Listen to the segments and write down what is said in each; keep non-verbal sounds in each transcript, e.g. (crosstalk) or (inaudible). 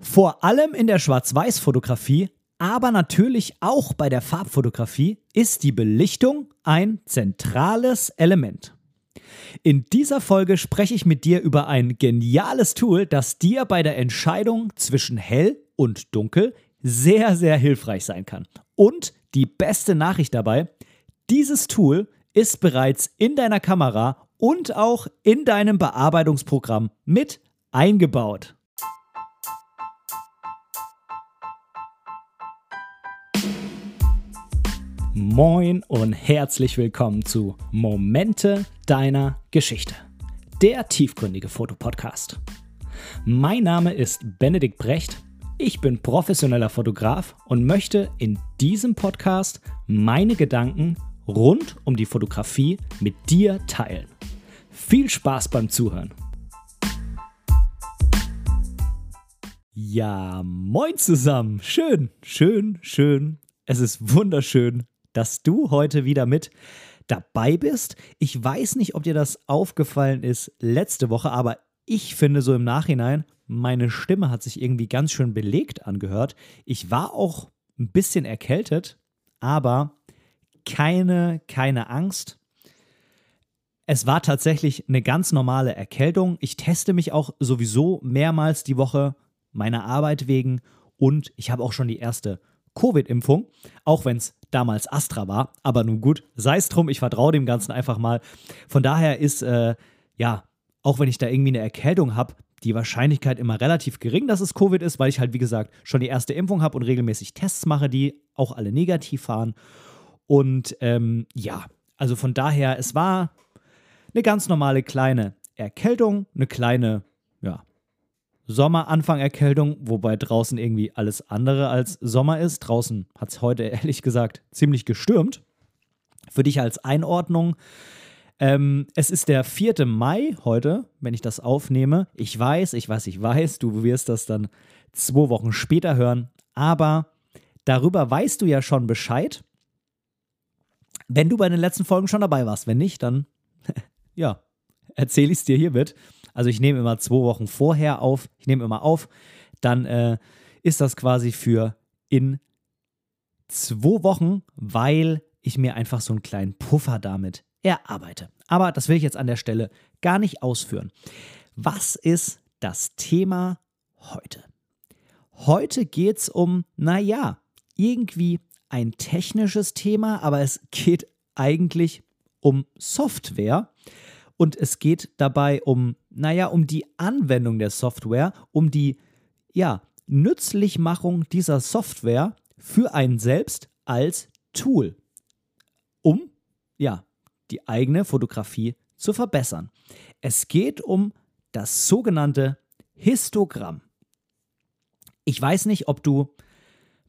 Vor allem in der Schwarz-Weiß-Fotografie, aber natürlich auch bei der Farbfotografie ist die Belichtung ein zentrales Element. In dieser Folge spreche ich mit dir über ein geniales Tool, das dir bei der Entscheidung zwischen hell und dunkel sehr, sehr hilfreich sein kann. Und die beste Nachricht dabei, dieses Tool ist bereits in deiner Kamera und auch in deinem Bearbeitungsprogramm mit eingebaut. Moin und herzlich willkommen zu Momente deiner Geschichte, der tiefgründige Fotopodcast. Mein Name ist Benedikt Brecht, ich bin professioneller Fotograf und möchte in diesem Podcast meine Gedanken rund um die Fotografie mit dir teilen. Viel Spaß beim Zuhören! Ja, moin zusammen. Schön, schön, schön. Es ist wunderschön, dass du heute wieder mit dabei bist. Ich weiß nicht, ob dir das aufgefallen ist letzte Woche, aber ich finde so im Nachhinein, meine Stimme hat sich irgendwie ganz schön belegt angehört. Ich war auch ein bisschen erkältet, aber keine, keine Angst. Es war tatsächlich eine ganz normale Erkältung. Ich teste mich auch sowieso mehrmals die Woche meiner Arbeit wegen und ich habe auch schon die erste Covid-Impfung, auch wenn es damals Astra war. Aber nun gut, sei es drum, ich vertraue dem Ganzen einfach mal. Von daher ist, äh, ja, auch wenn ich da irgendwie eine Erkältung habe, die Wahrscheinlichkeit immer relativ gering, dass es Covid ist, weil ich halt, wie gesagt, schon die erste Impfung habe und regelmäßig Tests mache, die auch alle negativ waren. Und ähm, ja, also von daher, es war eine ganz normale kleine Erkältung, eine kleine, ja, Sommeranfang-Erkältung, wobei draußen irgendwie alles andere als Sommer ist. Draußen hat es heute (laughs) ehrlich gesagt ziemlich gestürmt. Für dich als Einordnung. Ähm, es ist der 4. Mai heute, wenn ich das aufnehme. Ich weiß, ich weiß, ich weiß, du wirst das dann zwei Wochen später hören. Aber darüber weißt du ja schon Bescheid, wenn du bei den letzten Folgen schon dabei warst. Wenn nicht, dann (laughs) ja, erzähle ich es dir hiermit. Also ich nehme immer zwei Wochen vorher auf, ich nehme immer auf, dann äh, ist das quasi für in zwei Wochen, weil ich mir einfach so einen kleinen Puffer damit erarbeite. Aber das will ich jetzt an der Stelle gar nicht ausführen. Was ist das Thema heute? Heute geht es um, naja, irgendwie ein technisches Thema, aber es geht eigentlich um Software. Und es geht dabei um, naja, um die Anwendung der Software, um die, ja, Nützlichmachung dieser Software für einen selbst als Tool, um, ja, die eigene Fotografie zu verbessern. Es geht um das sogenannte Histogramm. Ich weiß nicht, ob du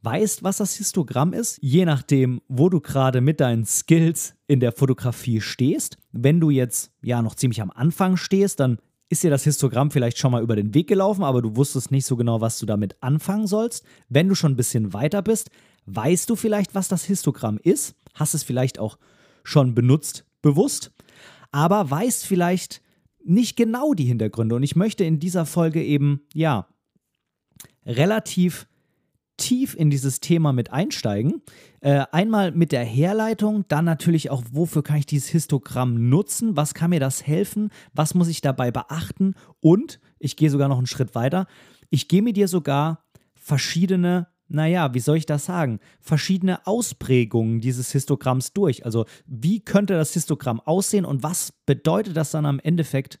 weißt, was das Histogramm ist, je nachdem, wo du gerade mit deinen Skills in der Fotografie stehst. Wenn du jetzt ja noch ziemlich am Anfang stehst, dann ist dir das Histogramm vielleicht schon mal über den Weg gelaufen, aber du wusstest nicht so genau, was du damit anfangen sollst. Wenn du schon ein bisschen weiter bist, weißt du vielleicht, was das Histogramm ist, hast es vielleicht auch schon benutzt, bewusst, aber weißt vielleicht nicht genau die Hintergründe. Und ich möchte in dieser Folge eben, ja, relativ tief in dieses Thema mit einsteigen. Äh, einmal mit der Herleitung, dann natürlich auch, wofür kann ich dieses Histogramm nutzen, was kann mir das helfen, was muss ich dabei beachten und ich gehe sogar noch einen Schritt weiter, ich gehe mit dir sogar verschiedene naja, wie soll ich das sagen, verschiedene Ausprägungen dieses Histogramms durch. Also wie könnte das Histogramm aussehen und was bedeutet das dann am Endeffekt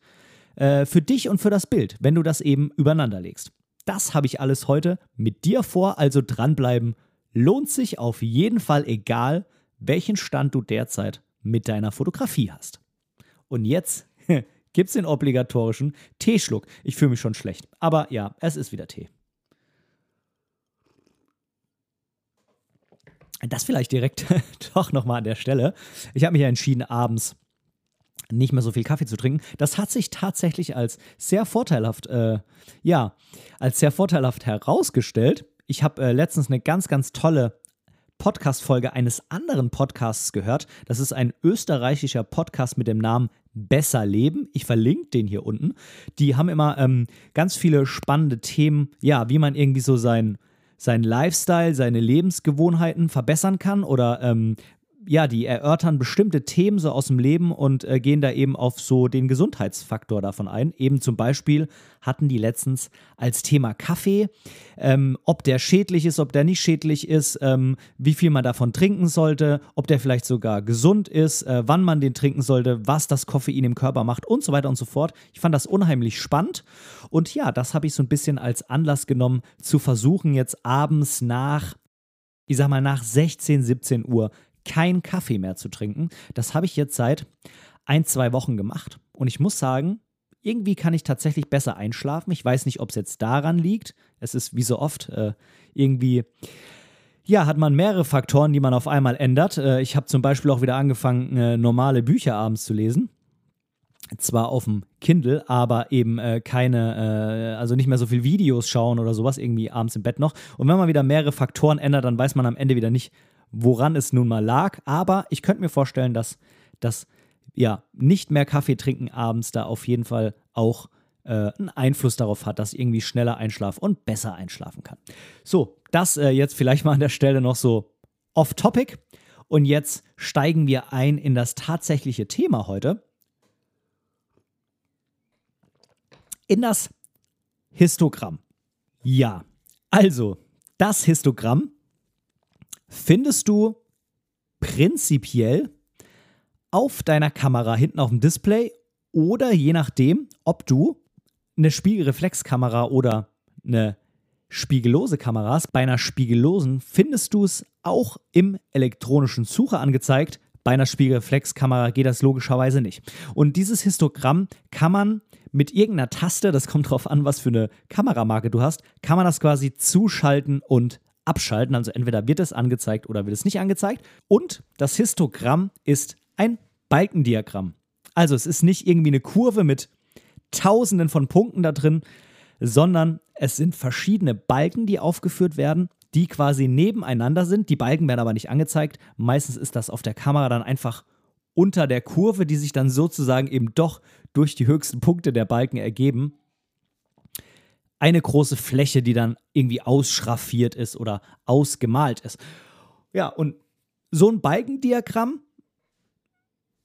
äh, für dich und für das Bild, wenn du das eben übereinander legst. Das habe ich alles heute mit dir vor, also dranbleiben. Lohnt sich auf jeden Fall, egal welchen Stand du derzeit mit deiner Fotografie hast. Und jetzt (laughs) gibt es den obligatorischen Teeschluck. Ich fühle mich schon schlecht. Aber ja, es ist wieder Tee. Das vielleicht direkt (laughs) doch nochmal an der Stelle. Ich habe mich ja entschieden, abends nicht mehr so viel Kaffee zu trinken. Das hat sich tatsächlich als sehr vorteilhaft, äh, ja, als sehr vorteilhaft herausgestellt. Ich habe äh, letztens eine ganz, ganz tolle Podcast-Folge eines anderen Podcasts gehört. Das ist ein österreichischer Podcast mit dem Namen Besser Leben. Ich verlinke den hier unten. Die haben immer ähm, ganz viele spannende Themen, ja, wie man irgendwie so sein, sein Lifestyle, seine Lebensgewohnheiten verbessern kann oder ähm, ja, die erörtern bestimmte Themen so aus dem Leben und äh, gehen da eben auf so den Gesundheitsfaktor davon ein. Eben zum Beispiel hatten die letztens als Thema Kaffee, ähm, ob der schädlich ist, ob der nicht schädlich ist, ähm, wie viel man davon trinken sollte, ob der vielleicht sogar gesund ist, äh, wann man den trinken sollte, was das Koffein im Körper macht und so weiter und so fort. Ich fand das unheimlich spannend und ja, das habe ich so ein bisschen als Anlass genommen, zu versuchen, jetzt abends nach ich sag mal, nach 16, 17 Uhr keinen Kaffee mehr zu trinken. Das habe ich jetzt seit ein, zwei Wochen gemacht. Und ich muss sagen, irgendwie kann ich tatsächlich besser einschlafen. Ich weiß nicht, ob es jetzt daran liegt. Es ist wie so oft äh, irgendwie, ja, hat man mehrere Faktoren, die man auf einmal ändert. Äh, ich habe zum Beispiel auch wieder angefangen, äh, normale Bücher abends zu lesen. Zwar auf dem Kindle, aber eben keine, also nicht mehr so viel Videos schauen oder sowas, irgendwie abends im Bett noch. Und wenn man wieder mehrere Faktoren ändert, dann weiß man am Ende wieder nicht, woran es nun mal lag. Aber ich könnte mir vorstellen, dass das ja nicht mehr Kaffee trinken abends da auf jeden Fall auch äh, einen Einfluss darauf hat, dass ich irgendwie schneller einschlafe und besser einschlafen kann. So, das äh, jetzt vielleicht mal an der Stelle noch so off-topic. Und jetzt steigen wir ein in das tatsächliche Thema heute. In das Histogramm. Ja, also das Histogramm findest du prinzipiell auf deiner Kamera hinten auf dem Display oder je nachdem, ob du eine Spiegelreflexkamera oder eine spiegellose Kamera hast. Bei einer spiegellosen findest du es auch im elektronischen Sucher angezeigt. Bei einer Spiegelreflexkamera geht das logischerweise nicht. Und dieses Histogramm kann man mit irgendeiner Taste, das kommt darauf an, was für eine Kameramarke du hast, kann man das quasi zuschalten und abschalten. Also entweder wird es angezeigt oder wird es nicht angezeigt. Und das Histogramm ist ein Balkendiagramm. Also es ist nicht irgendwie eine Kurve mit Tausenden von Punkten da drin, sondern es sind verschiedene Balken, die aufgeführt werden, die quasi nebeneinander sind. Die Balken werden aber nicht angezeigt. Meistens ist das auf der Kamera dann einfach unter der Kurve, die sich dann sozusagen eben doch durch die höchsten Punkte der Balken ergeben eine große Fläche, die dann irgendwie ausschraffiert ist oder ausgemalt ist. Ja, und so ein Balkendiagramm,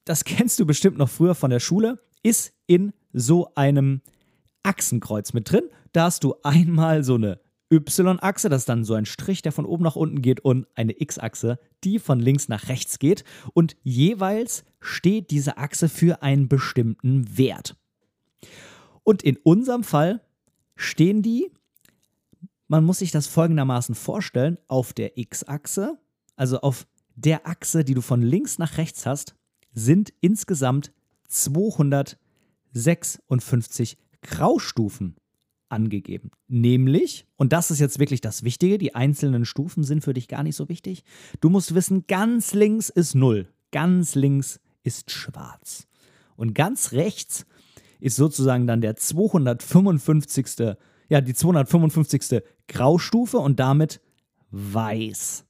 das kennst du bestimmt noch früher von der Schule, ist in so einem Achsenkreuz mit drin. Da hast du einmal so eine Y-Achse, das ist dann so ein Strich, der von oben nach unten geht, und eine X-Achse, die von links nach rechts geht. Und jeweils steht diese Achse für einen bestimmten Wert. Und in unserem Fall stehen die, man muss sich das folgendermaßen vorstellen, auf der X-Achse, also auf der Achse, die du von links nach rechts hast, sind insgesamt 256 Graustufen angegeben. Nämlich, und das ist jetzt wirklich das Wichtige, die einzelnen Stufen sind für dich gar nicht so wichtig. Du musst wissen, ganz links ist 0, ganz links ist schwarz. Und ganz rechts ist sozusagen dann der 255. Ja, die 255. Graustufe und damit weiß.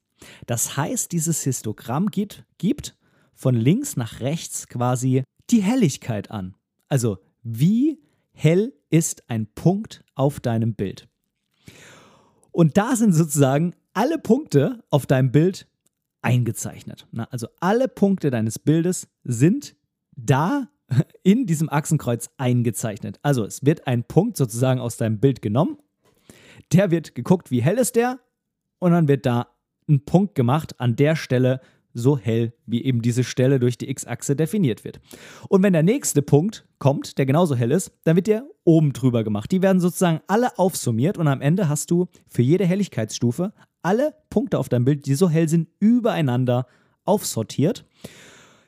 Das heißt, dieses Histogramm gibt, gibt von links nach rechts quasi die Helligkeit an. Also wie hell ist ein Punkt auf deinem Bild. Und da sind sozusagen alle Punkte auf deinem Bild eingezeichnet. also alle Punkte deines Bildes sind da in diesem Achsenkreuz eingezeichnet. Also es wird ein Punkt sozusagen aus deinem Bild genommen, der wird geguckt, wie hell ist der und dann wird da ein Punkt gemacht an der Stelle so hell, wie eben diese Stelle durch die X-Achse definiert wird. Und wenn der nächste Punkt kommt, der genauso hell ist, dann wird der oben drüber gemacht. Die werden sozusagen alle aufsummiert und am Ende hast du für jede Helligkeitsstufe alle Punkte auf deinem Bild, die so hell sind, übereinander aufsortiert.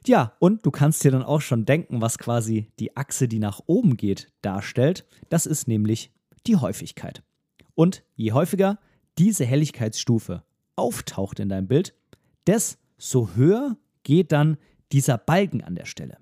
Ja, und du kannst dir dann auch schon denken, was quasi die Achse, die nach oben geht, darstellt. Das ist nämlich die Häufigkeit. Und je häufiger diese Helligkeitsstufe auftaucht in deinem Bild, desto höher geht dann dieser Balken an der Stelle.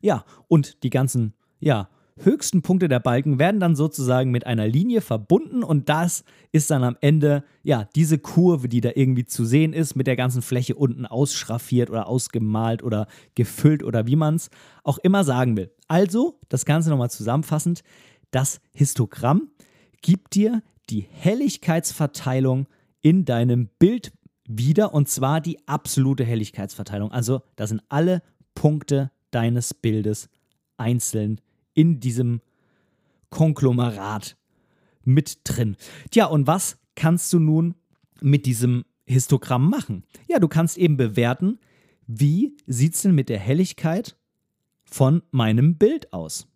Ja, und die ganzen, ja, höchsten Punkte der Balken werden dann sozusagen mit einer Linie verbunden und das ist dann am Ende, ja, diese Kurve, die da irgendwie zu sehen ist, mit der ganzen Fläche unten ausschraffiert oder ausgemalt oder gefüllt oder wie man es auch immer sagen will. Also, das Ganze nochmal zusammenfassend, das Histogramm gibt dir die Helligkeitsverteilung in deinem Bild wieder und zwar die absolute Helligkeitsverteilung. Also, da sind alle Punkte deines Bildes einzeln in diesem Konglomerat mit drin. Tja, und was kannst du nun mit diesem Histogramm machen? Ja, du kannst eben bewerten, wie sieht es denn mit der Helligkeit von meinem Bild aus?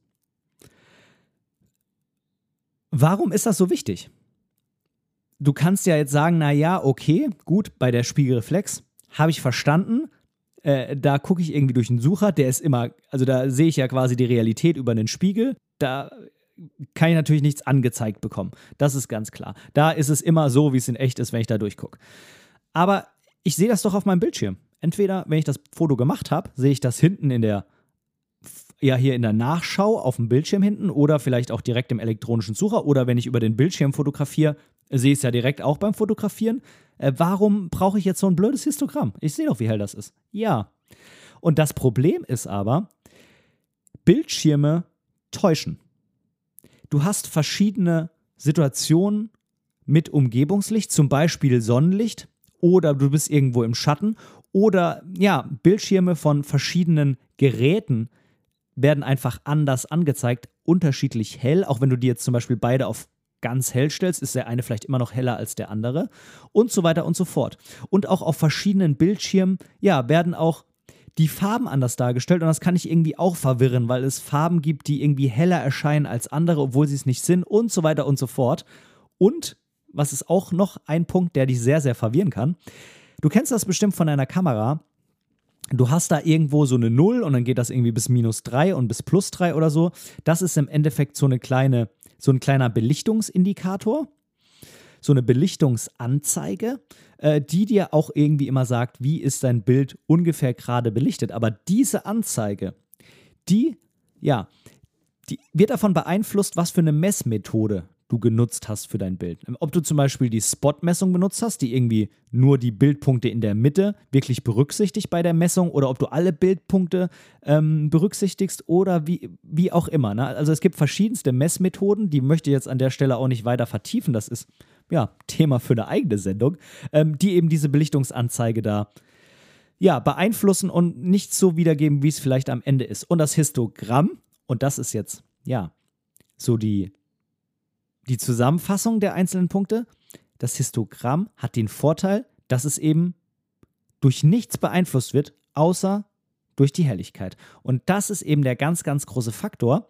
Warum ist das so wichtig? Du kannst ja jetzt sagen, na ja, okay, gut, bei der Spiegelreflex habe ich verstanden, äh, da gucke ich irgendwie durch einen Sucher, der ist immer, also da sehe ich ja quasi die Realität über einen Spiegel. Da kann ich natürlich nichts angezeigt bekommen. Das ist ganz klar. Da ist es immer so, wie es in echt ist, wenn ich da durchgucke. Aber ich sehe das doch auf meinem Bildschirm. Entweder, wenn ich das Foto gemacht habe, sehe ich das hinten in der, ja, hier in der Nachschau auf dem Bildschirm hinten oder vielleicht auch direkt im elektronischen Sucher oder wenn ich über den Bildschirm fotografiere, sehe es ja direkt auch beim Fotografieren. Äh, warum brauche ich jetzt so ein blödes Histogramm? Ich sehe doch, wie hell das ist. Ja. Und das Problem ist aber, Bildschirme täuschen. Du hast verschiedene Situationen mit Umgebungslicht, zum Beispiel Sonnenlicht, oder du bist irgendwo im Schatten, oder ja, Bildschirme von verschiedenen Geräten werden einfach anders angezeigt, unterschiedlich hell, auch wenn du die jetzt zum Beispiel beide auf ganz hell stellst, ist der eine vielleicht immer noch heller als der andere und so weiter und so fort. Und auch auf verschiedenen Bildschirmen, ja, werden auch die Farben anders dargestellt und das kann ich irgendwie auch verwirren, weil es Farben gibt, die irgendwie heller erscheinen als andere, obwohl sie es nicht sind und so weiter und so fort. Und was ist auch noch ein Punkt, der dich sehr, sehr verwirren kann. Du kennst das bestimmt von einer Kamera. Du hast da irgendwo so eine Null und dann geht das irgendwie bis minus 3 und bis plus 3 oder so. Das ist im Endeffekt so eine kleine so ein kleiner Belichtungsindikator, so eine Belichtungsanzeige, äh, die dir auch irgendwie immer sagt, wie ist dein Bild ungefähr gerade belichtet. Aber diese Anzeige, die, ja, die wird davon beeinflusst, was für eine Messmethode du genutzt hast für dein Bild. Ob du zum Beispiel die Spot-Messung benutzt hast, die irgendwie nur die Bildpunkte in der Mitte wirklich berücksichtigt bei der Messung oder ob du alle Bildpunkte ähm, berücksichtigst oder wie, wie auch immer. Ne? Also es gibt verschiedenste Messmethoden, die möchte ich jetzt an der Stelle auch nicht weiter vertiefen. Das ist ja Thema für eine eigene Sendung, ähm, die eben diese Belichtungsanzeige da ja, beeinflussen und nicht so wiedergeben, wie es vielleicht am Ende ist. Und das Histogramm, und das ist jetzt, ja, so die die Zusammenfassung der einzelnen Punkte. Das Histogramm hat den Vorteil, dass es eben durch nichts beeinflusst wird, außer durch die Helligkeit. Und das ist eben der ganz, ganz große Faktor,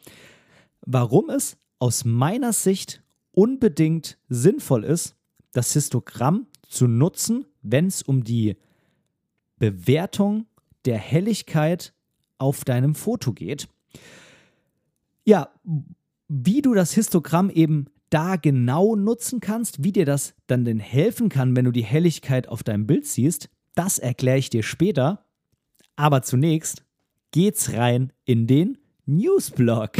warum es aus meiner Sicht unbedingt sinnvoll ist, das Histogramm zu nutzen, wenn es um die Bewertung der Helligkeit auf deinem Foto geht. Ja, wie du das Histogramm eben da genau nutzen kannst, wie dir das dann denn helfen kann, wenn du die Helligkeit auf deinem Bild siehst, das erkläre ich dir später. Aber zunächst geht's rein in den Newsblog.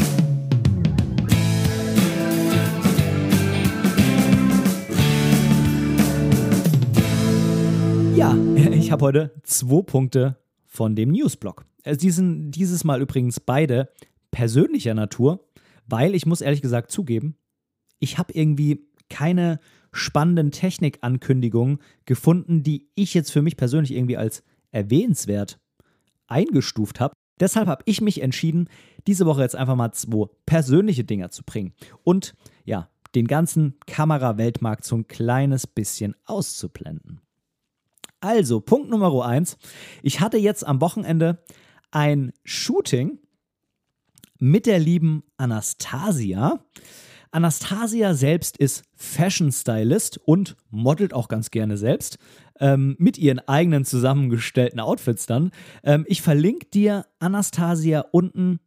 Ja, (laughs) ich habe heute zwei Punkte von dem Newsblog. Also die sind dieses Mal übrigens beide persönlicher Natur, weil ich muss ehrlich gesagt zugeben, ich habe irgendwie keine spannenden Technikankündigungen gefunden, die ich jetzt für mich persönlich irgendwie als erwähnenswert eingestuft habe. Deshalb habe ich mich entschieden, diese Woche jetzt einfach mal zwei persönliche Dinger zu bringen und ja, den ganzen Kameraweltmarkt so ein kleines bisschen auszublenden. Also, Punkt Nummer eins. Ich hatte jetzt am Wochenende ein Shooting mit der lieben Anastasia. Anastasia selbst ist Fashion Stylist und modelt auch ganz gerne selbst ähm, mit ihren eigenen zusammengestellten Outfits dann. Ähm, ich verlinke dir Anastasia unten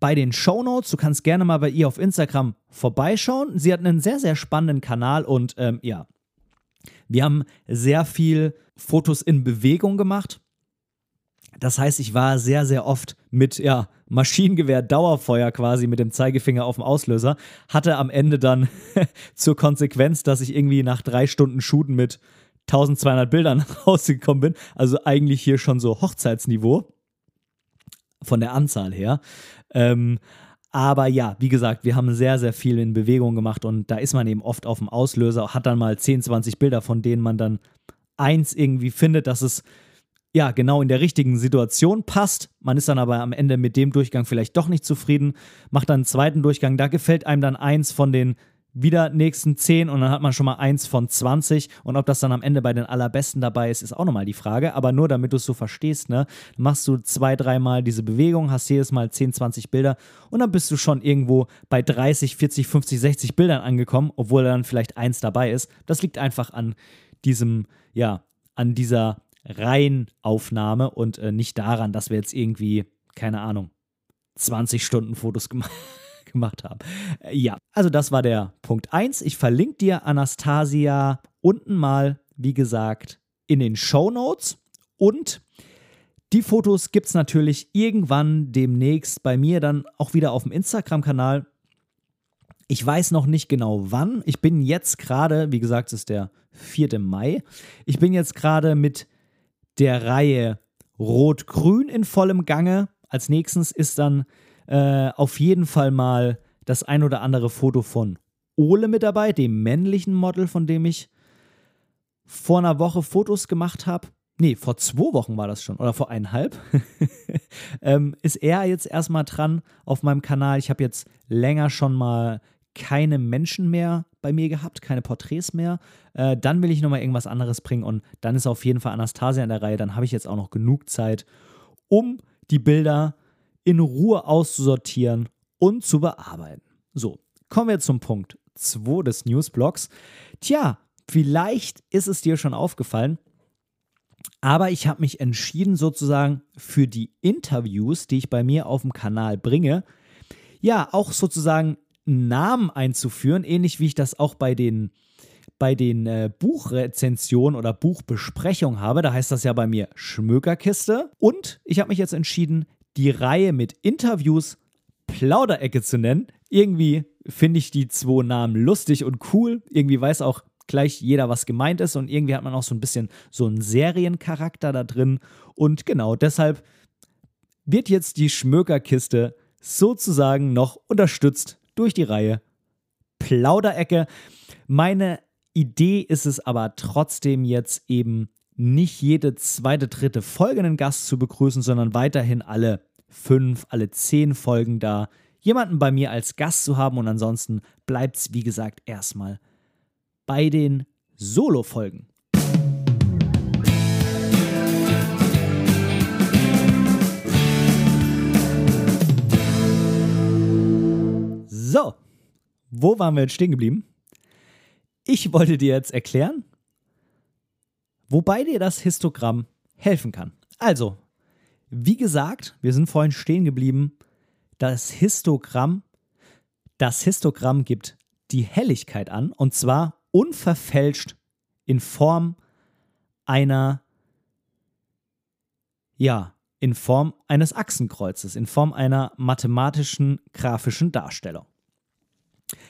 bei den Show Notes. Du kannst gerne mal bei ihr auf Instagram vorbeischauen. Sie hat einen sehr, sehr spannenden Kanal und ähm, ja, wir haben sehr viel Fotos in Bewegung gemacht. Das heißt, ich war sehr, sehr oft mit ja, Maschinengewehr Dauerfeuer quasi mit dem Zeigefinger auf dem Auslöser. Hatte am Ende dann (laughs) zur Konsequenz, dass ich irgendwie nach drei Stunden Shooten mit 1200 Bildern (laughs) rausgekommen bin. Also eigentlich hier schon so Hochzeitsniveau von der Anzahl her. Ähm, aber ja, wie gesagt, wir haben sehr, sehr viel in Bewegung gemacht und da ist man eben oft auf dem Auslöser, hat dann mal 10, 20 Bilder, von denen man dann eins irgendwie findet, dass es ja genau in der richtigen Situation passt. Man ist dann aber am Ende mit dem Durchgang vielleicht doch nicht zufrieden, macht dann einen zweiten Durchgang, da gefällt einem dann eins von den wieder nächsten 10 und dann hat man schon mal eins von 20. Und ob das dann am Ende bei den allerbesten dabei ist, ist auch nochmal die Frage. Aber nur damit du es so verstehst, ne, machst du zwei, dreimal diese Bewegung, hast jedes Mal 10, 20 Bilder und dann bist du schon irgendwo bei 30, 40, 50, 60 Bildern angekommen, obwohl dann vielleicht eins dabei ist. Das liegt einfach an diesem, ja, an dieser Reihenaufnahme und äh, nicht daran, dass wir jetzt irgendwie, keine Ahnung, 20 Stunden Fotos gemacht (laughs) haben gemacht haben. Äh, ja, also das war der Punkt 1. Ich verlinke dir Anastasia unten mal, wie gesagt, in den Show Notes. Und die Fotos gibt es natürlich irgendwann demnächst bei mir dann auch wieder auf dem Instagram-Kanal. Ich weiß noch nicht genau wann. Ich bin jetzt gerade, wie gesagt, es ist der 4. Mai. Ich bin jetzt gerade mit der Reihe Rot-Grün in vollem Gange. Als nächstes ist dann äh, auf jeden Fall mal das ein oder andere Foto von Ole mit dabei, dem männlichen Model, von dem ich vor einer Woche Fotos gemacht habe. Nee, vor zwei Wochen war das schon oder vor eineinhalb. (laughs) ähm, ist er jetzt erstmal dran auf meinem Kanal. Ich habe jetzt länger schon mal keine Menschen mehr bei mir gehabt, keine Porträts mehr. Äh, dann will ich nochmal irgendwas anderes bringen und dann ist auf jeden Fall Anastasia in der Reihe. Dann habe ich jetzt auch noch genug Zeit, um die Bilder in Ruhe auszusortieren und zu bearbeiten. So, kommen wir zum Punkt 2 des Newsblocks. Tja, vielleicht ist es dir schon aufgefallen, aber ich habe mich entschieden, sozusagen für die Interviews, die ich bei mir auf dem Kanal bringe, ja, auch sozusagen Namen einzuführen, ähnlich wie ich das auch bei den, bei den äh, Buchrezensionen oder Buchbesprechungen habe. Da heißt das ja bei mir Schmökerkiste. Und ich habe mich jetzt entschieden, die Reihe mit Interviews Plauderecke zu nennen. Irgendwie finde ich die zwei Namen lustig und cool. Irgendwie weiß auch gleich jeder, was gemeint ist. Und irgendwie hat man auch so ein bisschen so einen Seriencharakter da drin. Und genau deshalb wird jetzt die Schmökerkiste sozusagen noch unterstützt durch die Reihe Plauderecke. Meine Idee ist es aber trotzdem jetzt eben nicht jede zweite, dritte Folge einen Gast zu begrüßen, sondern weiterhin alle fünf, alle zehn Folgen da jemanden bei mir als Gast zu haben und ansonsten bleibt es, wie gesagt, erstmal bei den Solo-Folgen. So, wo waren wir jetzt stehen geblieben? Ich wollte dir jetzt erklären, wobei dir das Histogramm helfen kann. Also, wie gesagt, wir sind vorhin stehen geblieben, das Histogramm, das Histogramm gibt die Helligkeit an und zwar unverfälscht in Form einer, ja, in Form eines Achsenkreuzes, in Form einer mathematischen grafischen Darstellung.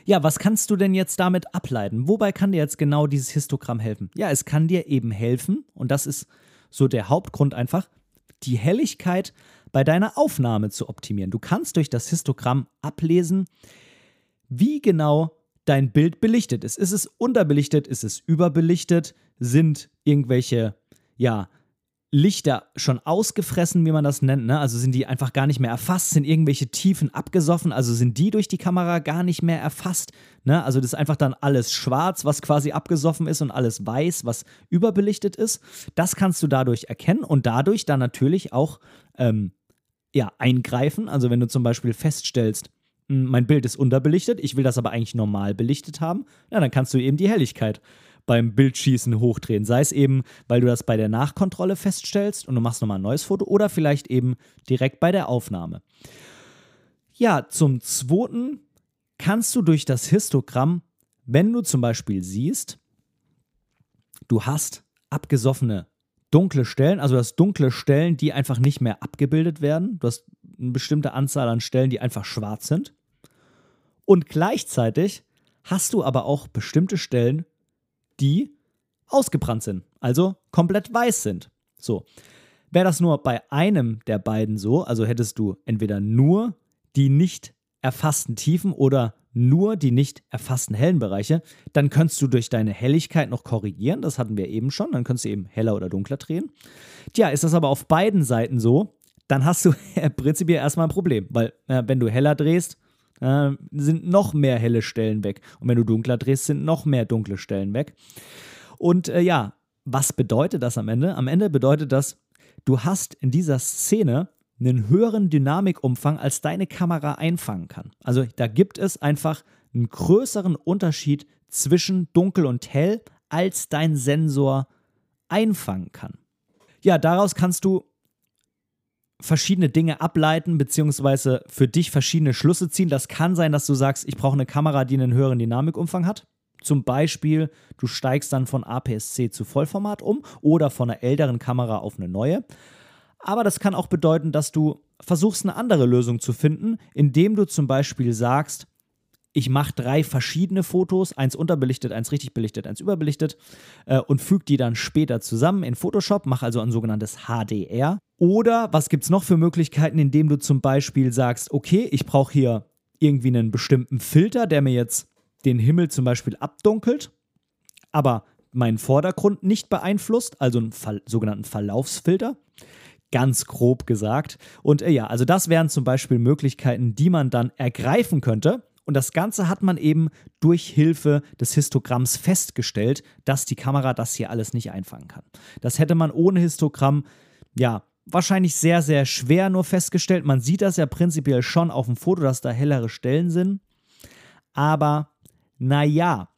Ja, was kannst du denn jetzt damit ableiten? Wobei kann dir jetzt genau dieses Histogramm helfen? Ja, es kann dir eben helfen, und das ist so der Hauptgrund einfach, die Helligkeit bei deiner Aufnahme zu optimieren. Du kannst durch das Histogramm ablesen, wie genau dein Bild belichtet ist. Ist es unterbelichtet? Ist es überbelichtet? Sind irgendwelche, ja, Lichter schon ausgefressen, wie man das nennt, ne? Also sind die einfach gar nicht mehr erfasst, sind irgendwelche Tiefen abgesoffen, also sind die durch die Kamera gar nicht mehr erfasst, ne? Also das ist einfach dann alles schwarz, was quasi abgesoffen ist und alles weiß, was überbelichtet ist. Das kannst du dadurch erkennen und dadurch dann natürlich auch ähm, ja, eingreifen. Also wenn du zum Beispiel feststellst, hm, mein Bild ist unterbelichtet, ich will das aber eigentlich normal belichtet haben, ja, dann kannst du eben die Helligkeit beim Bildschießen hochdrehen. Sei es eben, weil du das bei der Nachkontrolle feststellst und du machst nochmal ein neues Foto oder vielleicht eben direkt bei der Aufnahme. Ja, zum Zweiten kannst du durch das Histogramm, wenn du zum Beispiel siehst, du hast abgesoffene dunkle Stellen, also du hast dunkle Stellen, die einfach nicht mehr abgebildet werden. Du hast eine bestimmte Anzahl an Stellen, die einfach schwarz sind. Und gleichzeitig hast du aber auch bestimmte Stellen, die ausgebrannt sind, also komplett weiß sind. So. Wäre das nur bei einem der beiden so, also hättest du entweder nur die nicht erfassten Tiefen oder nur die nicht erfassten hellen Bereiche, dann könntest du durch deine Helligkeit noch korrigieren. Das hatten wir eben schon. Dann könntest du eben heller oder dunkler drehen. Tja, ist das aber auf beiden Seiten so, dann hast du (laughs) prinzipiell erstmal ein Problem, weil äh, wenn du heller drehst, äh, sind noch mehr helle Stellen weg. Und wenn du dunkler drehst, sind noch mehr dunkle Stellen weg. Und äh, ja, was bedeutet das am Ende? Am Ende bedeutet das, du hast in dieser Szene einen höheren Dynamikumfang, als deine Kamera einfangen kann. Also da gibt es einfach einen größeren Unterschied zwischen dunkel und hell, als dein Sensor einfangen kann. Ja, daraus kannst du verschiedene Dinge ableiten, beziehungsweise für dich verschiedene Schlüsse ziehen. Das kann sein, dass du sagst, ich brauche eine Kamera, die einen höheren Dynamikumfang hat. Zum Beispiel, du steigst dann von APS-C zu Vollformat um oder von einer älteren Kamera auf eine neue. Aber das kann auch bedeuten, dass du versuchst, eine andere Lösung zu finden, indem du zum Beispiel sagst, ich mache drei verschiedene Fotos, eins unterbelichtet, eins richtig belichtet, eins überbelichtet äh, und füge die dann später zusammen in Photoshop, mache also ein sogenanntes HDR. Oder was gibt es noch für Möglichkeiten, indem du zum Beispiel sagst, okay, ich brauche hier irgendwie einen bestimmten Filter, der mir jetzt den Himmel zum Beispiel abdunkelt, aber meinen Vordergrund nicht beeinflusst, also einen Ver sogenannten Verlaufsfilter ganz grob gesagt. Und äh, ja, also das wären zum Beispiel Möglichkeiten, die man dann ergreifen könnte. Und das Ganze hat man eben durch Hilfe des Histogramms festgestellt, dass die Kamera das hier alles nicht einfangen kann. Das hätte man ohne Histogramm, ja, wahrscheinlich sehr, sehr schwer nur festgestellt. Man sieht das ja prinzipiell schon auf dem Foto, dass da hellere Stellen sind. Aber naja,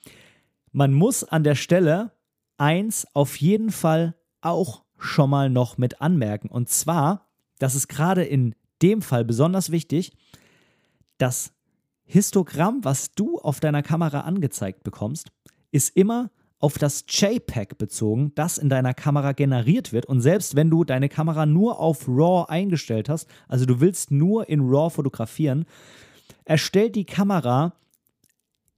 man muss an der Stelle eins auf jeden Fall auch schon mal noch mit anmerken. Und zwar, das ist gerade in dem Fall besonders wichtig, das Histogramm, was du auf deiner Kamera angezeigt bekommst, ist immer auf das JPEG bezogen, das in deiner Kamera generiert wird. Und selbst wenn du deine Kamera nur auf RAW eingestellt hast, also du willst nur in RAW fotografieren, erstellt die Kamera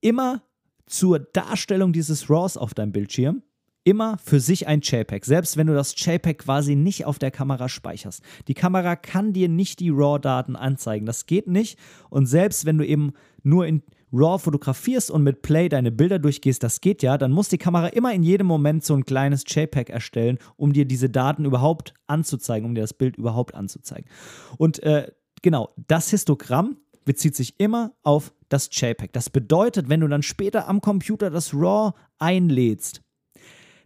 immer zur Darstellung dieses RAWs auf deinem Bildschirm immer für sich ein JPEG, selbst wenn du das JPEG quasi nicht auf der Kamera speicherst. Die Kamera kann dir nicht die RAW-Daten anzeigen. Das geht nicht. Und selbst wenn du eben nur in RAW fotografierst und mit Play deine Bilder durchgehst, das geht ja, dann muss die Kamera immer in jedem Moment so ein kleines JPEG erstellen, um dir diese Daten überhaupt anzuzeigen, um dir das Bild überhaupt anzuzeigen. Und äh, genau, das Histogramm bezieht sich immer auf das JPEG. Das bedeutet, wenn du dann später am Computer das RAW einlädst,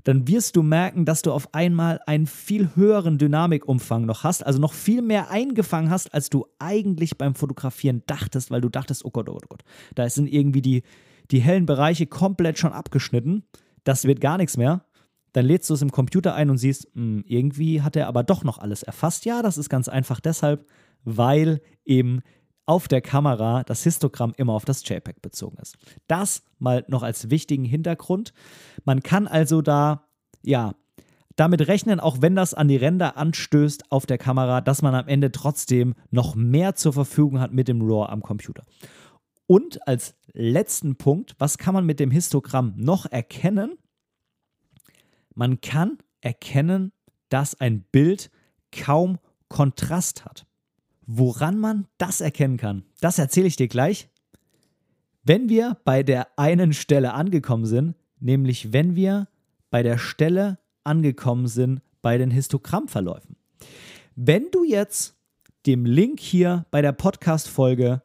dann wirst du merken, dass du auf einmal einen viel höheren Dynamikumfang noch hast, also noch viel mehr eingefangen hast, als du eigentlich beim Fotografieren dachtest, weil du dachtest, oh Gott, oh Gott, oh Gott, da sind irgendwie die, die hellen Bereiche komplett schon abgeschnitten, das wird gar nichts mehr. Dann lädst du es im Computer ein und siehst, mh, hm, irgendwie hat er aber doch noch alles erfasst. Ja, das ist ganz einfach deshalb, weil eben auf der Kamera das Histogramm immer auf das JPEG bezogen ist. Das mal noch als wichtigen Hintergrund. Man kann also da, ja, damit rechnen, auch wenn das an die Ränder anstößt auf der Kamera, dass man am Ende trotzdem noch mehr zur Verfügung hat mit dem RAW am Computer. Und als letzten Punkt, was kann man mit dem Histogramm noch erkennen? Man kann erkennen, dass ein Bild kaum Kontrast hat. Woran man das erkennen kann, das erzähle ich dir gleich. Wenn wir bei der einen Stelle angekommen sind, nämlich wenn wir bei der Stelle angekommen sind bei den Histogrammverläufen. Wenn du jetzt dem Link hier bei der Podcast-Folge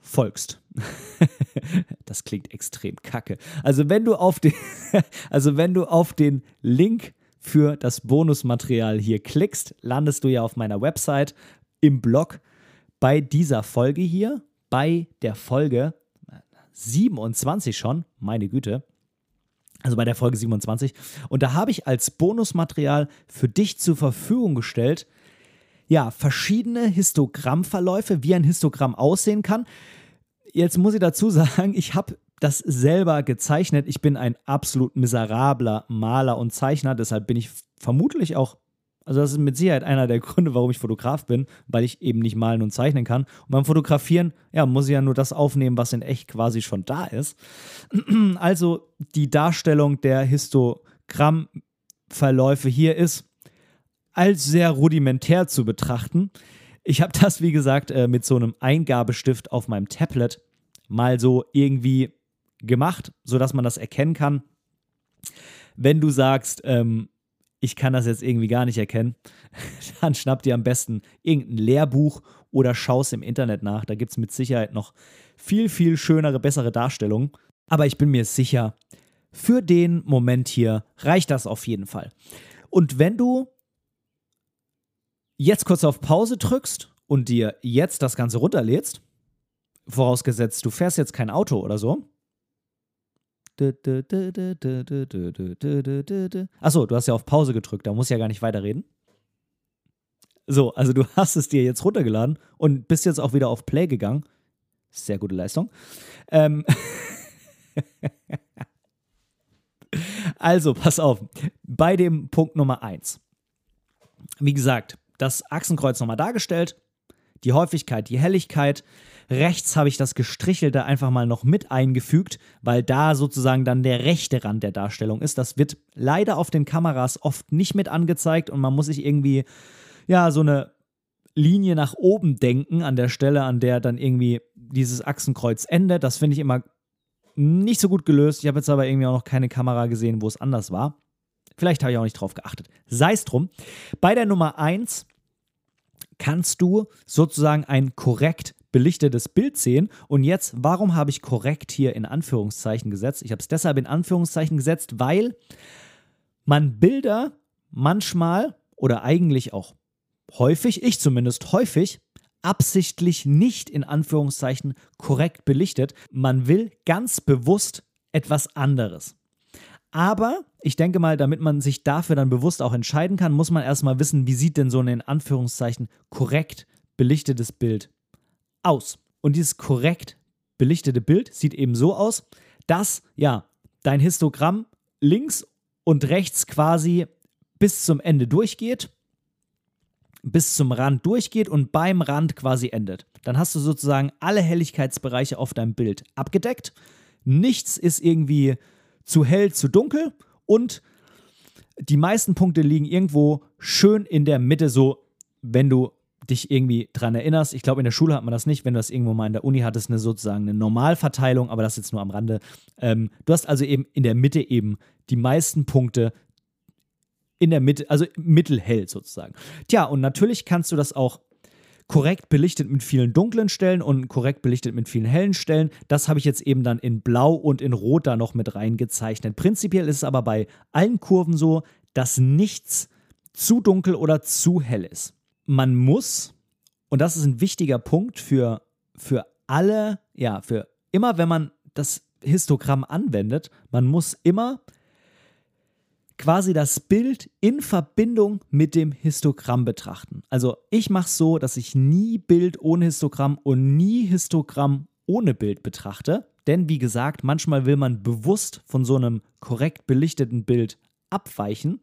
folgst. (laughs) das klingt extrem kacke. Also wenn du auf den, (laughs) also wenn du auf den Link für das Bonusmaterial hier klickst, landest du ja auf meiner Website im Blog bei dieser Folge hier, bei der Folge 27 schon, meine Güte. Also bei der Folge 27. Und da habe ich als Bonusmaterial für dich zur Verfügung gestellt, ja, verschiedene Histogrammverläufe, wie ein Histogramm aussehen kann. Jetzt muss ich dazu (laughs) sagen, ich habe das selber gezeichnet. Ich bin ein absolut miserabler Maler und Zeichner, deshalb bin ich vermutlich auch, also das ist mit Sicherheit einer der (laughs) Gründe, warum ich Fotograf bin, weil ich eben nicht malen und zeichnen kann. Und beim Fotografieren, ja, muss ich ja nur das aufnehmen, was in echt quasi schon da ist. (clears throat) Also die Darstellung der Histogrammverläufe hier ist als sehr rudimentär zu betrachten. Ich habe (laughs) das, wie gesagt, äh, mit so einem Eingabestift auf meinem Tablet mal so irgendwie gemacht, sodass man das erkennen kann. Wenn du sagst, ähm, ich kann das jetzt irgendwie gar nicht erkennen, (laughs) dann schnapp dir am besten irgendein Lehrbuch oder schaust im Internet nach. Da gibt es mit Sicherheit noch viel, viel schönere, bessere Darstellungen. Aber ich bin mir sicher, für den Moment hier reicht das auf jeden Fall. Und wenn du jetzt kurz auf Pause drückst und dir jetzt das Ganze runterlädst, vorausgesetzt, du fährst jetzt kein Auto oder so. Achso, du hast ja auf Pause gedrückt, da muss ich ja gar nicht weiterreden. So, also du (laughs) hast es dir jetzt runtergeladen und bist jetzt auch wieder auf Play gegangen. Sehr gute Leistung. Ähm (laughs) also, pass auf. Bei dem Punkt Nummer 1. Wie gesagt, das Achsenkreuz nochmal dargestellt, die Häufigkeit, die Helligkeit. Rechts habe ich das Gestrichelte einfach mal noch mit eingefügt, weil da sozusagen dann der rechte Rand der Darstellung ist. Das wird leider auf den Kameras oft nicht mit angezeigt und man muss sich irgendwie, ja, so eine Linie nach oben denken an der Stelle, an der dann irgendwie dieses Achsenkreuz endet. Das finde ich immer nicht so gut gelöst. Ich habe jetzt aber irgendwie auch noch keine Kamera gesehen, wo es anders war. Vielleicht habe ich auch nicht drauf geachtet. Sei es drum. Bei der Nummer 1 kannst du sozusagen ein korrekt belichtetes Bild sehen. Und jetzt, warum habe ich korrekt hier in Anführungszeichen gesetzt? Ich habe es deshalb in Anführungszeichen gesetzt, weil man Bilder manchmal oder eigentlich auch häufig, ich zumindest häufig, absichtlich nicht in Anführungszeichen korrekt belichtet. Man will ganz bewusst etwas anderes. Aber ich denke mal, damit man sich dafür dann bewusst auch entscheiden kann, muss man erstmal wissen, wie sieht denn so ein in Anführungszeichen korrekt belichtetes Bild aus. Und dieses korrekt belichtete Bild sieht eben so aus, dass ja dein Histogramm links und rechts quasi bis zum Ende durchgeht, bis zum Rand durchgeht und beim Rand quasi endet. Dann hast du sozusagen alle Helligkeitsbereiche auf deinem Bild abgedeckt. Nichts ist irgendwie zu hell, zu dunkel und die meisten Punkte liegen irgendwo schön in der Mitte, so wenn du dich irgendwie dran erinnerst. Ich glaube, in der Schule hat man das nicht, wenn du das irgendwo mal in der Uni hattest, eine sozusagen eine Normalverteilung, aber das jetzt nur am Rande. Ähm, du hast also eben in der Mitte eben die meisten Punkte in der Mitte, also mittelhell sozusagen. Tja, und natürlich kannst du das auch korrekt belichtet mit vielen dunklen Stellen und korrekt belichtet mit vielen hellen Stellen. Das habe ich jetzt eben dann in Blau und in Rot da noch mit reingezeichnet. Prinzipiell ist es aber bei allen Kurven so, dass nichts zu dunkel oder zu hell ist. Man muss, und das ist ein wichtiger Punkt für, für alle, ja, für immer, wenn man das Histogramm anwendet, man muss immer quasi das Bild in Verbindung mit dem Histogramm betrachten. Also ich mache es so, dass ich nie Bild ohne Histogramm und nie Histogramm ohne Bild betrachte. Denn wie gesagt, manchmal will man bewusst von so einem korrekt belichteten Bild abweichen.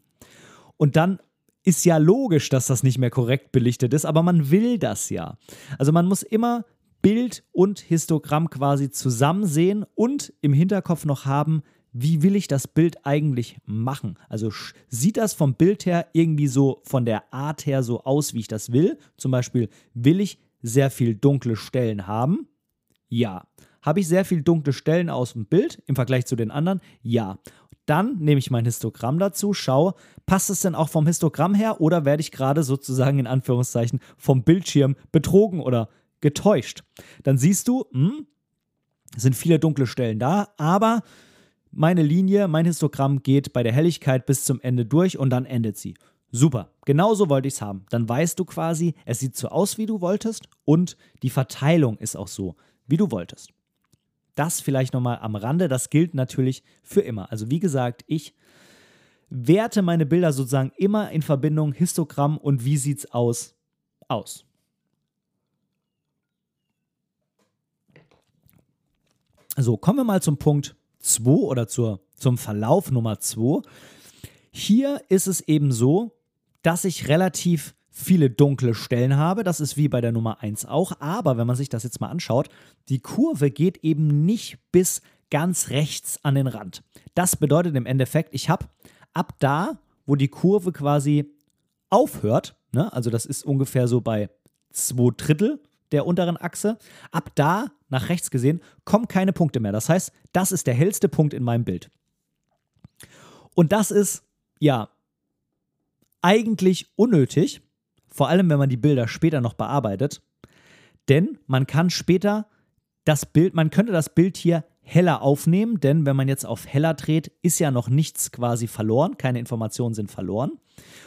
Und dann ist ja logisch, dass das nicht mehr korrekt belichtet ist, aber man will das ja. Also man muss immer Bild und Histogramm quasi zusammen sehen und im Hinterkopf noch haben, wie will ich das Bild eigentlich machen? Also sieht das vom Bild her irgendwie so von der Art her so aus, wie ich das will? Zum Beispiel, will ich sehr viel dunkle Stellen haben? Ja. Habe ich sehr viel dunkle Stellen aus dem Bild im Vergleich zu den anderen? Ja. Dann nehme ich mein Histogramm dazu, schaue, passt es denn auch vom Histogramm her oder werde ich gerade sozusagen in Anführungszeichen vom Bildschirm betrogen oder getäuscht? Dann siehst du, hm, sind viele dunkle Stellen da, aber meine Linie, mein Histogramm geht bei der Helligkeit bis zum Ende durch und dann endet sie. Super, genauso wollte ich es haben. Dann weißt du quasi, es sieht so aus, wie du wolltest und die Verteilung ist auch so, wie du wolltest. Das vielleicht nochmal am Rande, das gilt natürlich für immer. Also wie gesagt, ich werte meine Bilder sozusagen immer in Verbindung Histogramm und wie sieht es aus aus. So, kommen wir mal zum Punkt 2 oder zur, zum Verlauf Nummer 2. Hier ist es eben so, dass ich relativ viele dunkle Stellen habe. Das ist wie bei der Nummer 1 auch. Aber wenn man sich das jetzt mal anschaut, die Kurve geht eben nicht bis ganz rechts an den Rand. Das bedeutet im Endeffekt, ich habe ab da, wo die Kurve quasi aufhört, ne, also das ist ungefähr so bei zwei Drittel der unteren Achse, ab da nach rechts gesehen kommen keine Punkte mehr. Das heißt, das ist der hellste Punkt in meinem Bild. Und das ist, ja, eigentlich unnötig, vor allem wenn man die Bilder später noch bearbeitet, denn man kann später das Bild, man könnte das Bild hier heller aufnehmen, denn wenn man jetzt auf heller dreht, ist ja noch nichts quasi verloren, keine Informationen sind verloren.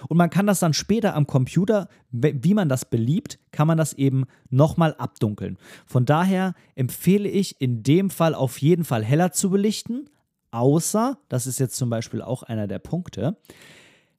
Und man kann das dann später am Computer, wie man das beliebt, kann man das eben nochmal abdunkeln. Von daher empfehle ich in dem Fall auf jeden Fall heller zu belichten, außer, das ist jetzt zum Beispiel auch einer der Punkte,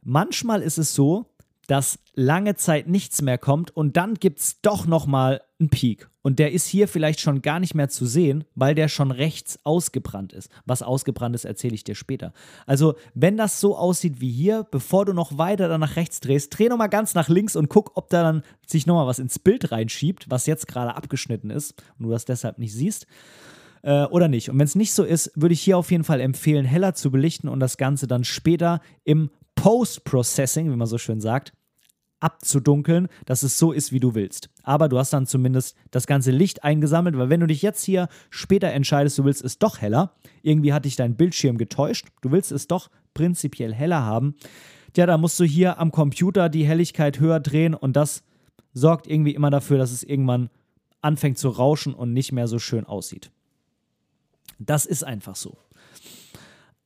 manchmal ist es so, dass lange Zeit nichts mehr kommt und dann gibt es doch nochmal einen Peak. Und der ist hier vielleicht schon gar nicht mehr zu sehen, weil der schon rechts ausgebrannt ist. Was ausgebrannt ist, erzähle ich dir später. Also, wenn das so aussieht wie hier, bevor du noch weiter dann nach rechts drehst, dreh nochmal ganz nach links und guck, ob da dann sich nochmal was ins Bild reinschiebt, was jetzt gerade abgeschnitten ist und du das deshalb nicht siehst äh, oder nicht. Und wenn es nicht so ist, würde ich hier auf jeden Fall empfehlen, heller zu belichten und das Ganze dann später im Post-Processing, wie man so schön sagt, abzudunkeln, dass es so ist, wie du willst. Aber du hast dann zumindest das ganze Licht eingesammelt, weil wenn du dich jetzt hier später entscheidest, du willst es doch heller, irgendwie hat dich dein Bildschirm getäuscht, du willst es doch prinzipiell heller haben, ja, da musst du hier am Computer die Helligkeit höher drehen und das sorgt irgendwie immer dafür, dass es irgendwann anfängt zu rauschen und nicht mehr so schön aussieht. Das ist einfach so.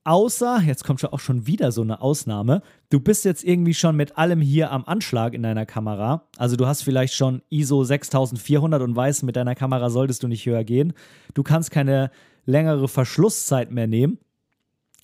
Außer, jetzt kommt schon auch schon wieder so eine Ausnahme, du bist jetzt irgendwie schon mit allem hier am Anschlag in deiner Kamera. Also du hast vielleicht schon ISO 6400 und weißt, mit deiner Kamera solltest du nicht höher gehen. Du kannst keine längere Verschlusszeit mehr nehmen,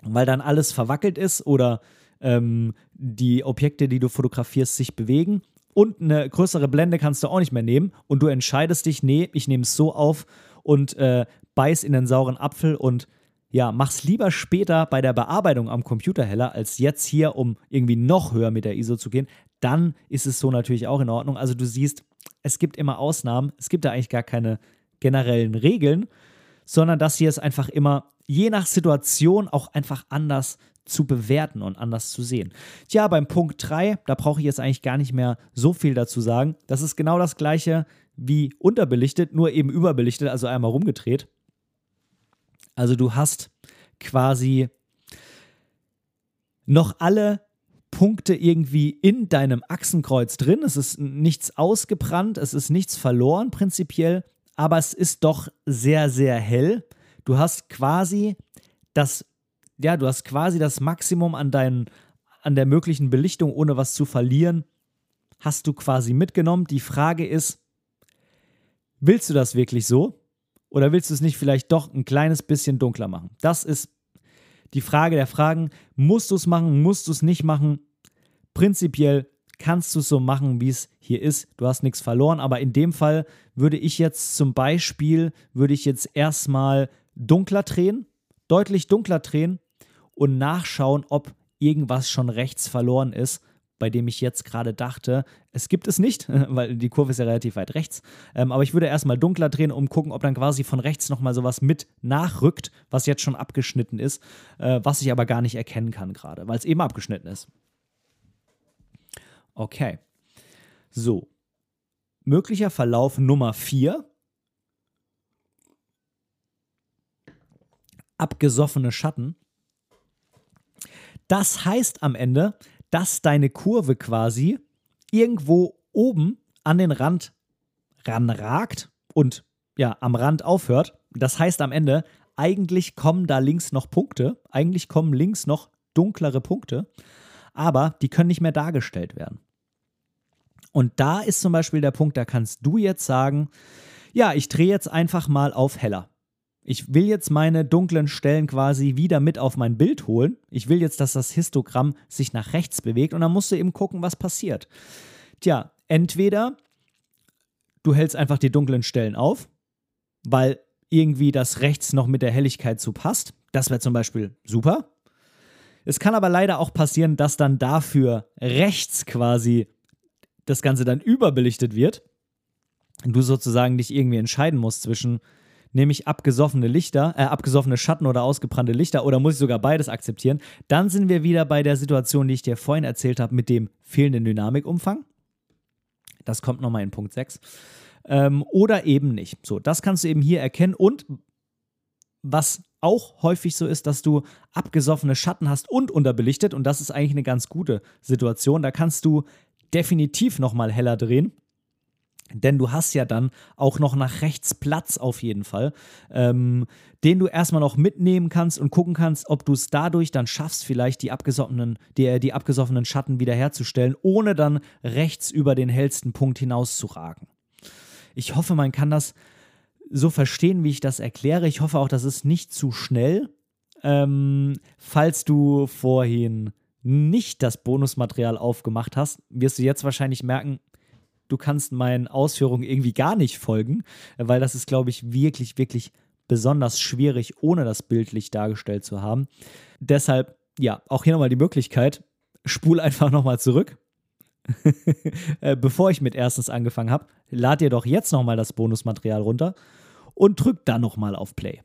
weil dann alles verwackelt ist oder ähm, die Objekte, die du fotografierst, sich bewegen. Und eine größere Blende kannst du auch nicht mehr nehmen. Und du entscheidest dich, nee, ich nehme es so auf und äh, beiß in den sauren Apfel und ja, mach's lieber später bei der Bearbeitung am Computer heller, als jetzt hier, um irgendwie noch höher mit der ISO zu gehen. Dann ist es so natürlich auch in Ordnung. Also du siehst, es gibt immer Ausnahmen. Es gibt da eigentlich gar keine generellen Regeln, sondern das hier ist einfach immer je nach Situation auch einfach anders zu bewerten und anders zu sehen. Tja, beim Punkt 3, da brauche ich jetzt eigentlich gar nicht mehr so viel dazu sagen. Das ist genau das gleiche wie unterbelichtet, nur eben überbelichtet, also einmal rumgedreht. Also du hast quasi noch alle Punkte irgendwie in deinem Achsenkreuz drin. Es ist nichts ausgebrannt, es ist nichts verloren prinzipiell, aber es ist doch sehr, sehr hell. Du hast quasi das, ja, du hast quasi das Maximum an deinen, an der möglichen Belichtung, ohne was zu verlieren, hast du quasi mitgenommen. Die Frage ist, willst du das wirklich so? Oder willst du es nicht vielleicht doch ein kleines bisschen dunkler machen? Das ist die Frage der Fragen. Musst du es machen? Musst du es nicht machen? Prinzipiell kannst du es so machen, wie es hier ist. Du hast nichts verloren. Aber in dem Fall würde ich jetzt zum Beispiel, würde ich jetzt erstmal dunkler drehen, deutlich dunkler drehen und nachschauen, ob irgendwas schon rechts verloren ist bei dem ich jetzt gerade dachte, es gibt es nicht, (laughs) weil die Kurve ist ja relativ weit rechts. Ähm, aber ich würde erstmal dunkler drehen, um gucken, ob dann quasi von rechts nochmal sowas mit nachrückt, was jetzt schon abgeschnitten ist, äh, was ich aber gar nicht erkennen kann gerade, weil es eben abgeschnitten ist. Okay. So. Möglicher Verlauf Nummer 4. Abgesoffene Schatten. Das heißt am Ende, dass deine Kurve quasi irgendwo oben an den Rand ranragt und ja, am Rand aufhört. Das heißt am Ende, eigentlich kommen da links noch Punkte, eigentlich kommen links noch dunklere Punkte, aber die können nicht mehr dargestellt werden. Und da ist zum Beispiel der Punkt, da kannst du jetzt sagen, ja, ich drehe jetzt einfach mal auf heller. Ich will jetzt meine dunklen Stellen quasi wieder mit auf mein Bild holen. Ich will jetzt, dass das Histogramm sich nach rechts bewegt und dann musst du eben gucken, was passiert. Tja, entweder du hältst einfach die dunklen Stellen auf, weil irgendwie das rechts noch mit der Helligkeit zu passt. Das wäre zum Beispiel super. Es kann aber leider auch passieren, dass dann dafür rechts quasi das Ganze dann überbelichtet wird. Und du sozusagen dich irgendwie entscheiden musst zwischen, nehme ich abgesoffene Lichter, äh, abgesoffene Schatten oder ausgebrannte Lichter oder muss ich sogar beides akzeptieren? Dann sind wir wieder bei der Situation, die ich dir vorhin erzählt habe, mit dem fehlenden Dynamikumfang. Das kommt nochmal in Punkt 6. Ähm, oder eben nicht. So, das kannst du eben hier erkennen. Und was auch häufig so ist, dass du abgesoffene Schatten hast und unterbelichtet. Und das ist eigentlich eine ganz gute Situation. Da kannst du definitiv nochmal heller drehen. Denn du hast ja dann auch noch nach rechts Platz auf jeden Fall, ähm, den du erstmal noch mitnehmen kannst und gucken kannst, ob du es dadurch dann schaffst, vielleicht die abgesoffenen, die, die abgesoffenen Schatten wiederherzustellen, ohne dann rechts über den hellsten Punkt hinaus zu ragen. Ich hoffe, man kann das so verstehen, wie ich das erkläre. Ich hoffe auch, das ist nicht zu schnell. Ähm, falls du vorhin nicht das Bonusmaterial aufgemacht hast, wirst du jetzt wahrscheinlich merken, du kannst meinen Ausführungen irgendwie gar nicht folgen, weil das ist, glaube ich, wirklich, wirklich besonders schwierig, ohne das bildlich dargestellt zu haben. Deshalb, ja, auch hier nochmal die Möglichkeit, spul einfach nochmal zurück. (laughs) Äh, bevor ich mit erstens angefangen habe, lad dir doch jetzt nochmal das Bonusmaterial runter und drück dann nochmal auf Play.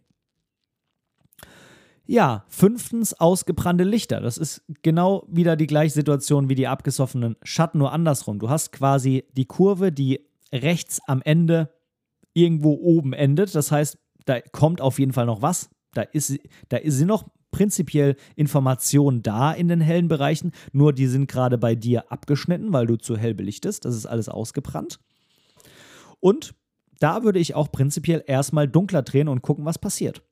Ja, fünftens ausgebrannte Lichter. Das ist genau wieder die gleiche Situation wie die abgesoffenen Schatten, nur andersrum. Du hast quasi die Kurve, die rechts am Ende irgendwo oben endet. Das heißt, da kommt auf jeden Fall noch was. Da ist, da sind noch prinzipiell Informationen da in den hellen Bereichen, nur die sind gerade bei dir abgeschnitten, weil du zu hell belichtest. Das ist alles ausgebrannt. Und da würde ich auch prinzipiell erstmal dunkler drehen und gucken, was passiert.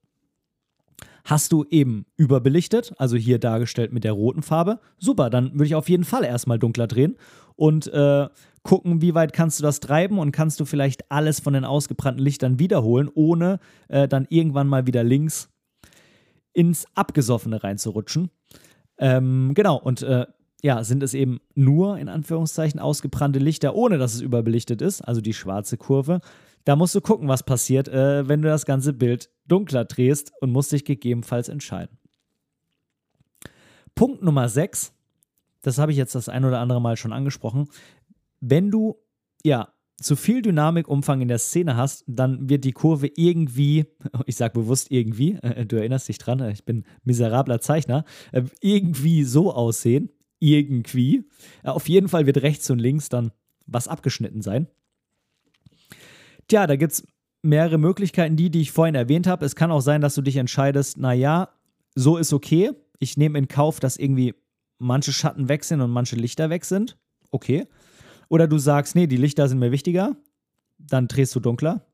Hast du eben überbelichtet, also hier dargestellt mit der roten Farbe, super, dann würde ich auf jeden Fall erstmal dunkler drehen und äh, gucken, wie weit kannst du das treiben und kannst du vielleicht alles von den ausgebrannten Lichtern wiederholen, ohne äh, dann irgendwann mal wieder links ins Abgesoffene reinzurutschen. Ähm, genau, und äh, ja, sind es eben nur in Anführungszeichen ausgebrannte Lichter, ohne dass es überbelichtet ist, also die schwarze Kurve. Da musst du gucken, was passiert, äh, wenn du das ganze Bild dunkler drehst und musst dich gegebenenfalls entscheiden. Punkt Nummer 6, das habe ich jetzt das ein oder andere Mal schon angesprochen. Wenn du ja zu viel Dynamikumfang in der Szene hast, dann wird die Kurve irgendwie, (laughs) ich sage bewusst irgendwie, äh, du erinnerst dich dran, äh, ich bin miserabler Zeichner, äh, irgendwie so aussehen. Irgendwie. Auf jeden Fall wird rechts und links dann was abgeschnitten sein. Tja, da gibt es mehrere Möglichkeiten, die, die ich vorhin erwähnt habe. Es kann auch sein, dass du dich entscheidest, naja, so ist okay. Ich nehme in Kauf, dass irgendwie manche Schatten weg sind und manche Lichter weg sind. Okay. Oder du sagst, nee, die Lichter sind mir wichtiger. Dann drehst du dunkler.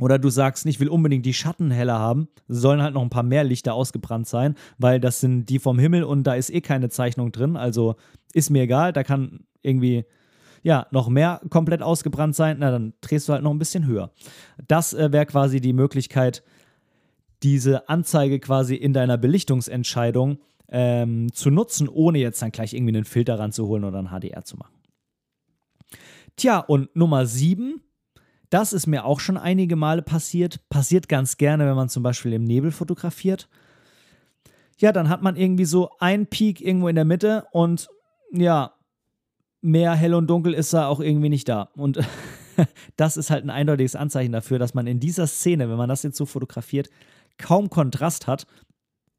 Oder du sagst, ich will unbedingt die Schatten heller haben. Sollen halt noch ein paar mehr Lichter ausgebrannt sein, weil das sind die vom Himmel und da ist eh keine Zeichnung drin. Also ist mir egal, da kann irgendwie ja, noch mehr komplett ausgebrannt sein, na dann drehst du halt noch ein bisschen höher. Das äh, wäre quasi die Möglichkeit, diese Anzeige quasi in deiner Belichtungsentscheidung ähm, zu nutzen, ohne jetzt dann gleich irgendwie einen Filter ranzuholen oder ein HDR zu machen. Tja, und Nummer 7, das ist mir auch schon einige Male passiert. Passiert ganz gerne, wenn man zum Beispiel im Nebel fotografiert. Ja, dann hat man irgendwie so einen Peak irgendwo in der Mitte und ja, mehr hell und dunkel ist da auch irgendwie nicht da. Und (laughs) das ist halt ein eindeutiges Anzeichen dafür, dass man in dieser Szene, wenn man das jetzt so fotografiert, kaum Kontrast hat.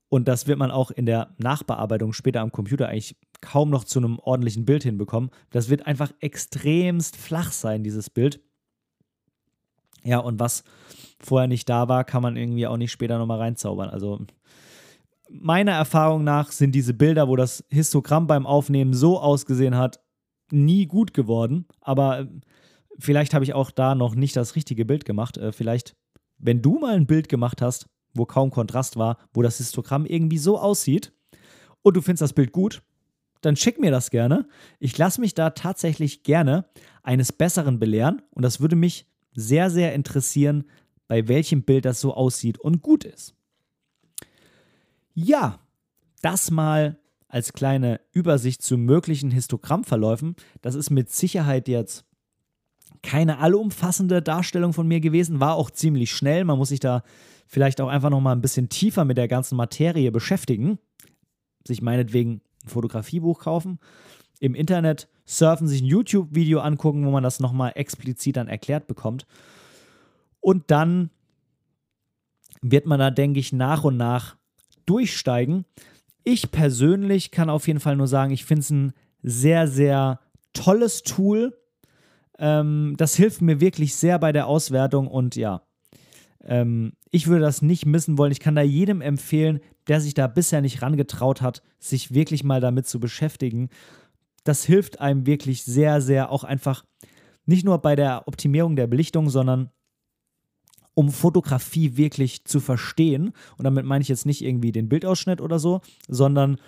Und das wird man auch in der Nachbearbeitung später am Computer eigentlich kaum noch zu einem ordentlichen Bild hinbekommen. Das wird einfach extremst flach sein, dieses Bild. Ja, und was vorher nicht da war, kann man irgendwie auch nicht später nochmal reinzaubern. Also meiner Erfahrung nach sind diese Bilder, wo das Histogramm beim Aufnehmen so ausgesehen hat, nie gut geworden, aber äh, vielleicht habe ich auch da noch nicht das richtige Bild gemacht. Äh, vielleicht, wenn du mal ein Bild gemacht hast, wo kaum Kontrast war, wo das Histogramm irgendwie so aussieht und du findest das Bild gut, dann schick mir das gerne. Ich lasse mich da tatsächlich gerne eines Besseren belehren und das würde mich sehr, sehr interessieren, bei welchem Bild das so aussieht und gut ist. Ja, das mal als kleine Übersicht zu möglichen Histogrammverläufen. Das ist mit Sicherheit jetzt keine allumfassende Darstellung von mir gewesen, war auch ziemlich schnell. Man muss sich da vielleicht auch einfach noch mal ein bisschen tiefer mit der ganzen Materie beschäftigen. Sich meinetwegen ein Fotografiebuch kaufen, im Internet surfen, sich ein YouTube-Video angucken, wo man das noch mal explizit dann erklärt bekommt. Und dann wird man da, denke ich, nach und nach durchsteigen. Ich persönlich kann auf jeden Fall nur sagen, ich finde es ein sehr, sehr tolles Tool. Ähm, das hilft mir wirklich sehr bei der Auswertung und ja, ähm, ich würde das nicht missen wollen. Ich kann da jedem empfehlen, der sich da bisher nicht rangetraut hat, sich wirklich mal damit zu beschäftigen. Das hilft einem wirklich sehr, sehr auch einfach nicht nur bei der Optimierung der Belichtung, sondern um Fotografie wirklich zu verstehen. Und damit meine ich jetzt nicht irgendwie den Bildausschnitt oder so, sondern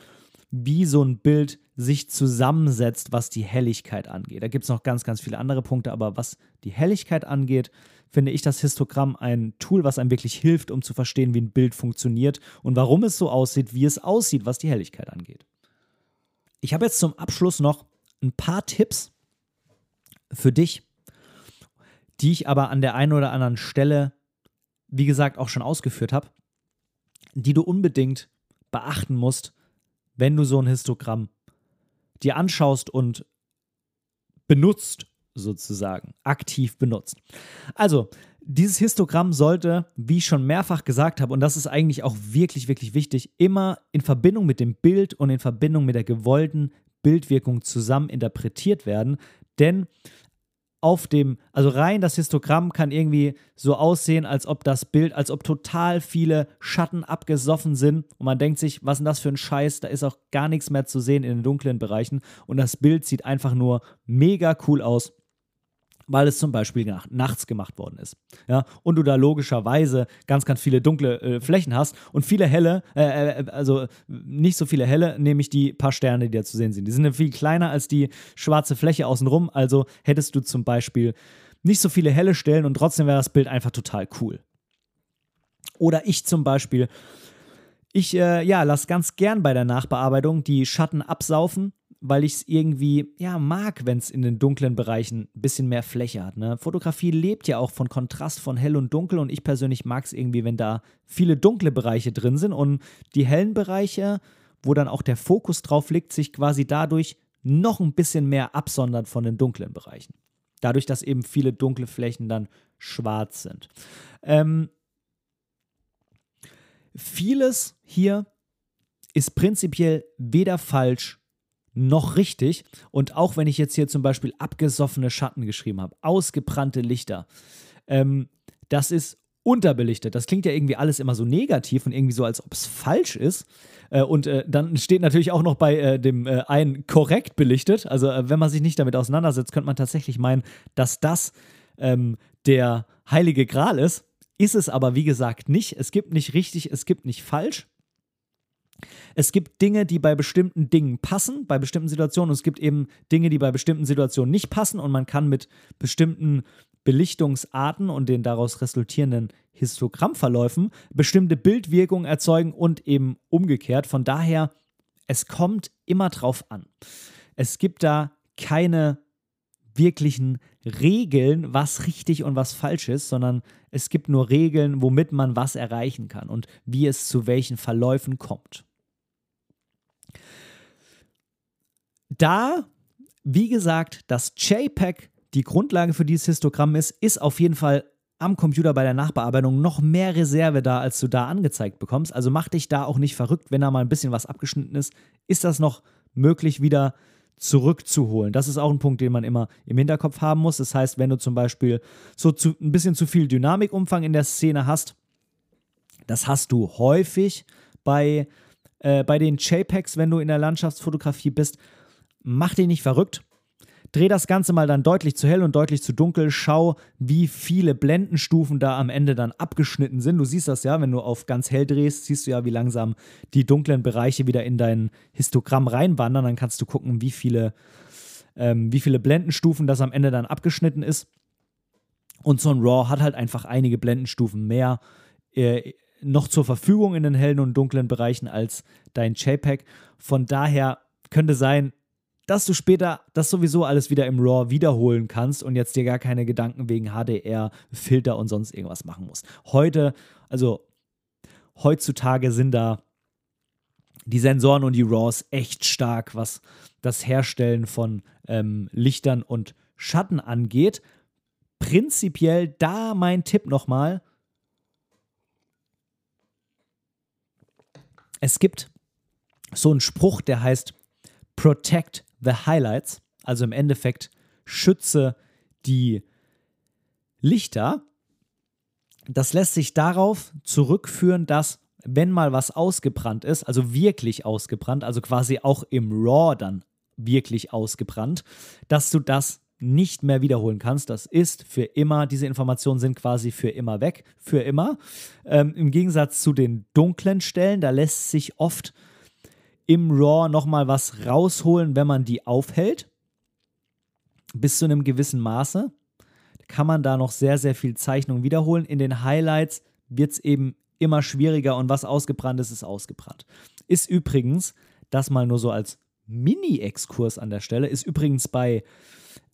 wie so ein Bild sich zusammensetzt, was die Helligkeit angeht. Da gibt es noch ganz, ganz viele andere Punkte, aber was die Helligkeit angeht, finde ich das Histogramm ein Tool, was einem wirklich hilft, um zu verstehen, wie ein Bild funktioniert und warum es so aussieht, wie es aussieht, was die Helligkeit angeht. Ich habe jetzt zum Abschluss noch ein paar Tipps für dich, die ich aber an der einen oder anderen Stelle wie gesagt, auch schon ausgeführt habe, die du unbedingt beachten musst, wenn du so ein Histogramm dir anschaust und benutzt, sozusagen, aktiv benutzt. Also, dieses Histogramm sollte, wie ich schon mehrfach gesagt habe, und das ist eigentlich auch wirklich, wirklich wichtig, immer in Verbindung mit dem Bild und in Verbindung mit der gewollten Bildwirkung zusammen interpretiert werden. Denn auf dem, also rein das Histogramm kann irgendwie so aussehen, als ob das Bild, als ob total viele Schatten abgesoffen sind und man denkt sich, was ist denn das für ein Scheiß, da ist auch gar nichts mehr zu sehen in den dunklen Bereichen und das Bild sieht einfach nur mega cool aus weil es zum Beispiel nach, nachts gemacht worden ist. Ja, und du da logischerweise ganz, ganz viele dunkle äh, Flächen hast und viele helle, äh, äh, also nicht so viele helle, nämlich die paar Sterne, die da zu sehen sind. Die sind viel kleiner als die schwarze Fläche außenrum, also hättest du zum Beispiel nicht so viele helle Stellen und trotzdem wäre das Bild einfach total cool. Oder ich zum Beispiel, ich äh, ja, lass ganz gern bei der Nachbearbeitung die Schatten absaufen weil ich es irgendwie ja mag, wenn es in den dunklen Bereichen ein bisschen mehr Fläche hat. Ne? Fotografie lebt ja auch von Kontrast von hell und dunkel und ich persönlich mag es irgendwie, wenn da viele dunkle Bereiche drin sind und die hellen Bereiche, wo dann auch der Fokus drauf liegt, sich quasi dadurch noch ein bisschen mehr absondern von den dunklen Bereichen. Dadurch, dass eben viele dunkle Flächen dann schwarz sind. Ähm, vieles hier ist prinzipiell weder falsch noch richtig. Und auch wenn ich jetzt hier zum Beispiel abgesoffene Schatten geschrieben habe, ausgebrannte Lichter, ähm, das ist unterbelichtet. Das klingt ja irgendwie alles immer so negativ und irgendwie so, als ob es falsch ist. Äh, und äh, dann steht natürlich auch noch bei äh, dem äh, einen korrekt belichtet. Also äh, wenn man sich nicht damit auseinandersetzt, könnte man tatsächlich meinen, dass das ähm, der heilige Gral ist. Ist es aber, wie gesagt, nicht. Es gibt nicht richtig, es gibt nicht falsch. Es gibt Dinge, die bei bestimmten Dingen passen, bei bestimmten Situationen, und es gibt eben Dinge, die bei bestimmten Situationen nicht passen und man kann mit bestimmten Belichtungsarten und den daraus resultierenden Histogrammverläufen bestimmte Bildwirkungen erzeugen und eben umgekehrt. Von daher, es kommt immer drauf an. Es gibt da keine wirklichen Regeln, was richtig und was falsch ist, sondern es gibt nur Regeln, womit man was erreichen kann und wie es zu welchen Verläufen kommt. Da, wie gesagt, das JPEG die Grundlage für dieses Histogramm ist, ist auf jeden Fall am Computer bei der Nachbearbeitung noch mehr Reserve da, als du da angezeigt bekommst. Also mach dich da auch nicht verrückt, wenn da mal ein bisschen was abgeschnitten ist. Ist das noch möglich, wieder zurückzuholen? Das ist auch ein Punkt, den man immer im Hinterkopf haben muss. Das heißt, wenn du zum Beispiel so zu, ein bisschen zu viel Dynamikumfang in der Szene hast, das hast du häufig bei, äh, bei den JPEGs, wenn du in der Landschaftsfotografie bist mach dich nicht verrückt. Dreh das Ganze mal dann deutlich zu hell und deutlich zu dunkel. Schau, wie viele Blendenstufen da am Ende dann abgeschnitten sind. Du siehst das ja, wenn du auf ganz hell drehst, siehst du ja, wie langsam die dunklen Bereiche wieder in dein Histogramm reinwandern. Dann kannst du gucken, wie viele, ähm, wie viele Blendenstufen das am Ende dann abgeschnitten ist. Und so ein RAW hat halt einfach einige Blendenstufen mehr äh, noch zur Verfügung in den hellen und dunklen Bereichen als dein JPEG. Von daher könnte sein, dass du später das sowieso alles wieder im RAW wiederholen kannst und jetzt dir gar keine Gedanken wegen HDR, Filter und sonst irgendwas machen musst. Heute, also heutzutage sind da die Sensoren und die RAWs echt stark, was das Herstellen von ähm, Lichtern und Schatten angeht. Prinzipiell da mein Tipp nochmal. Es gibt so einen Spruch, der heißt Protect the Highlights, also im Endeffekt schütze die Lichter. Das lässt sich darauf zurückführen, dass wenn mal was ausgebrannt ist, also wirklich ausgebrannt, also quasi auch im RAW dann wirklich ausgebrannt, dass du das nicht mehr wiederholen kannst. Das ist für immer, diese Informationen sind quasi für immer weg, für immer. Ähm, Im Gegensatz zu den dunklen Stellen, da lässt sich oft im RAW nochmal was rausholen, wenn man die aufhält. Bis zu einem gewissen Maße kann man da noch sehr, sehr viel Zeichnung wiederholen. In den Highlights wird es eben immer schwieriger und was ausgebrannt ist, ist ausgebrannt. Ist übrigens, das mal nur so als Mini-Exkurs an der Stelle, ist übrigens bei,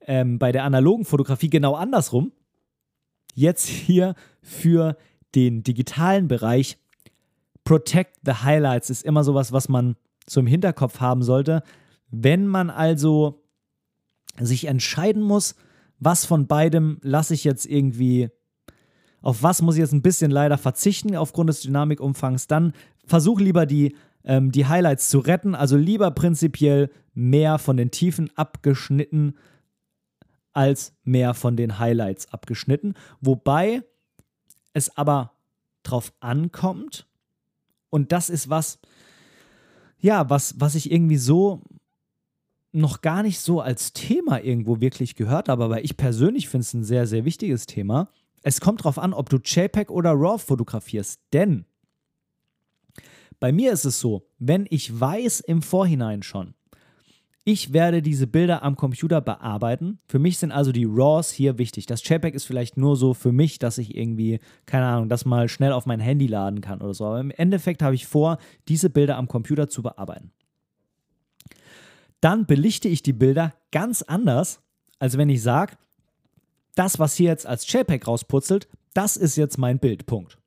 ähm, bei der analogen Fotografie genau andersrum. Jetzt hier für den digitalen Bereich. Protect the Highlights ist immer sowas, was man im Hinterkopf haben sollte. Wenn man also sich entscheiden muss, was von beidem lasse ich jetzt irgendwie auf was muss ich jetzt ein bisschen leider verzichten aufgrund des Dynamikumfangs, dann versuch lieber die, ähm, die Highlights zu retten. Also lieber prinzipiell mehr von den Tiefen abgeschnitten als mehr von den Highlights abgeschnitten. Wobei es aber drauf ankommt, und das ist was, ja, was, was ich irgendwie so noch gar nicht so als Thema irgendwo wirklich gehört habe, aber ich persönlich finde es ein sehr, sehr wichtiges Thema. Es kommt darauf an, ob du JPEG oder RAW fotografierst, denn bei mir ist es so, wenn ich weiß im Vorhinein schon, ich werde diese Bilder am Computer bearbeiten. Für mich sind also die RAWs hier wichtig. Das JPEG ist vielleicht nur so für mich, dass ich irgendwie, keine Ahnung, das mal schnell auf mein Handy laden kann oder so. Aber im Endeffekt habe ich vor, diese Bilder am Computer zu bearbeiten. Dann belichte ich die Bilder ganz anders, als wenn ich sage, das, was hier jetzt als JPEG rausputzelt, das ist jetzt mein Bildpunkt.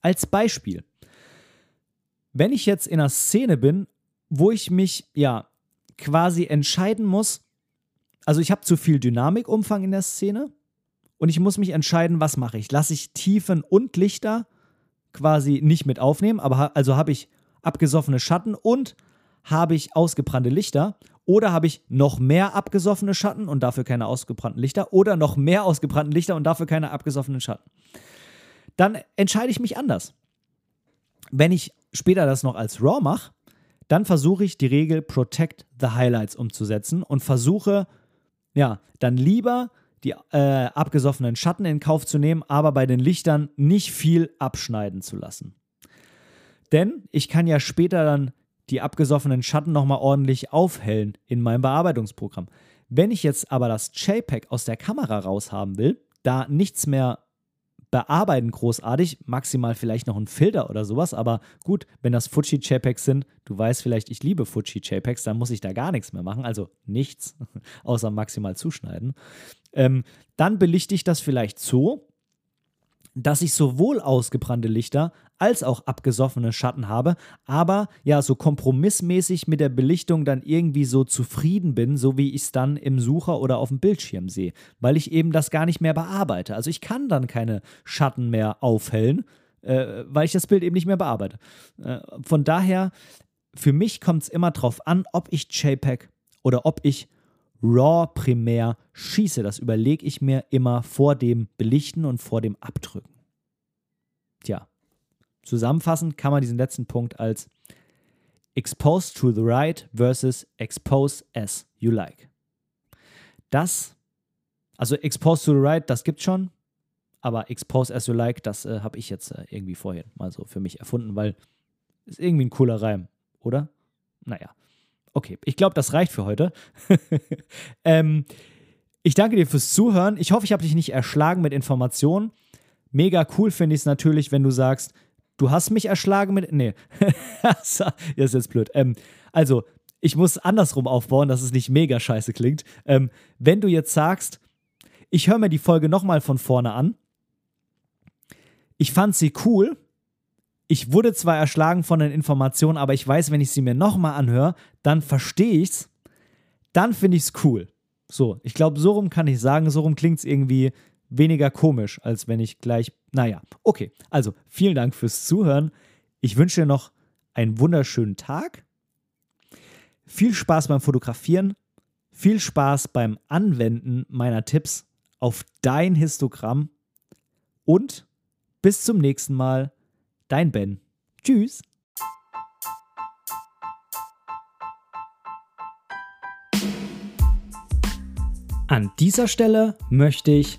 Als Beispiel, wenn ich jetzt in einer Szene bin, wo ich mich ja quasi entscheiden muss, also ich habe zu viel Dynamikumfang in der Szene und ich muss mich entscheiden, was mache ich. Lasse ich Tiefen und Lichter quasi nicht mit aufnehmen, aber also habe ich abgesoffene Schatten und habe ich ausgebrannte Lichter oder habe ich noch mehr abgesoffene Schatten und dafür keine ausgebrannten Lichter? Oder noch mehr ausgebrannten Lichter und dafür keine abgesoffenen Schatten? Dann entscheide ich mich anders. Wenn ich später das noch als RAW mache, dann versuche ich die Regel Protect the Highlights umzusetzen und versuche, ja, dann lieber die äh, abgesoffenen Schatten in Kauf zu nehmen, aber bei den Lichtern nicht viel abschneiden zu lassen. Denn ich kann ja später dann die abgesoffenen Schatten nochmal ordentlich aufhellen in meinem Bearbeitungsprogramm. Wenn ich jetzt aber das JPEG aus der Kamera raushaben will, da nichts mehr bearbeiten großartig, maximal vielleicht noch ein Filter oder sowas, aber gut, wenn das Fuji JPEGs sind, du weißt vielleicht, ich liebe Fuji JPEGs, dann muss ich da gar nichts mehr machen, also nichts, (laughs) außer maximal zuschneiden. Ähm, dann belichte ich das vielleicht so, dass ich sowohl ausgebrannte Lichter als auch abgesoffene Schatten habe, aber ja, so kompromissmäßig mit der Belichtung dann irgendwie so zufrieden bin, so wie ich es dann im Sucher oder auf dem Bildschirm sehe, weil ich eben das gar nicht mehr bearbeite. Also ich kann dann keine Schatten mehr aufhellen, äh, weil ich das Bild eben nicht mehr bearbeite. Äh, von daher, für mich kommt es immer darauf an, ob ich JPEG oder ob ich RAW primär schieße. Das überlege ich mir immer vor dem Belichten und vor dem Abdrücken. Tja, zusammenfassend kann man diesen letzten Punkt als Expose to the right versus Expose as you like. Das, also Expose to the right, das gibt schon, aber Expose as you like, das äh, habe ich jetzt äh, irgendwie vorhin mal so für mich erfunden, weil ist irgendwie ein cooler Reim, oder? Naja. Okay, ich glaube, das reicht für heute. (laughs) ähm, ich danke dir fürs Zuhören. Ich hoffe, ich habe dich nicht erschlagen mit Informationen. Mega cool finde ich es natürlich, wenn du sagst, du hast mich erschlagen mit. Nee, (laughs) das ist jetzt blöd. Ähm, also, ich muss andersrum aufbauen, dass es nicht mega scheiße klingt. Ähm, wenn du jetzt sagst, ich höre mir die Folge nochmal von vorne an, ich fand sie cool, ich wurde zwar erschlagen von den Informationen, aber ich weiß, wenn ich sie mir nochmal anhöre, dann verstehe ich's, dann finde ich es cool. So, ich glaube, so rum kann ich sagen, so rum klingt es irgendwie weniger komisch, als wenn ich gleich. Naja, okay. Also, vielen Dank fürs Zuhören. Ich wünsche dir noch einen wunderschönen Tag. Viel Spaß beim Fotografieren. Viel Spaß beim Anwenden meiner Tipps auf dein Histogramm. Und bis zum nächsten Mal. Dein Ben. Tschüss. An dieser Stelle möchte ich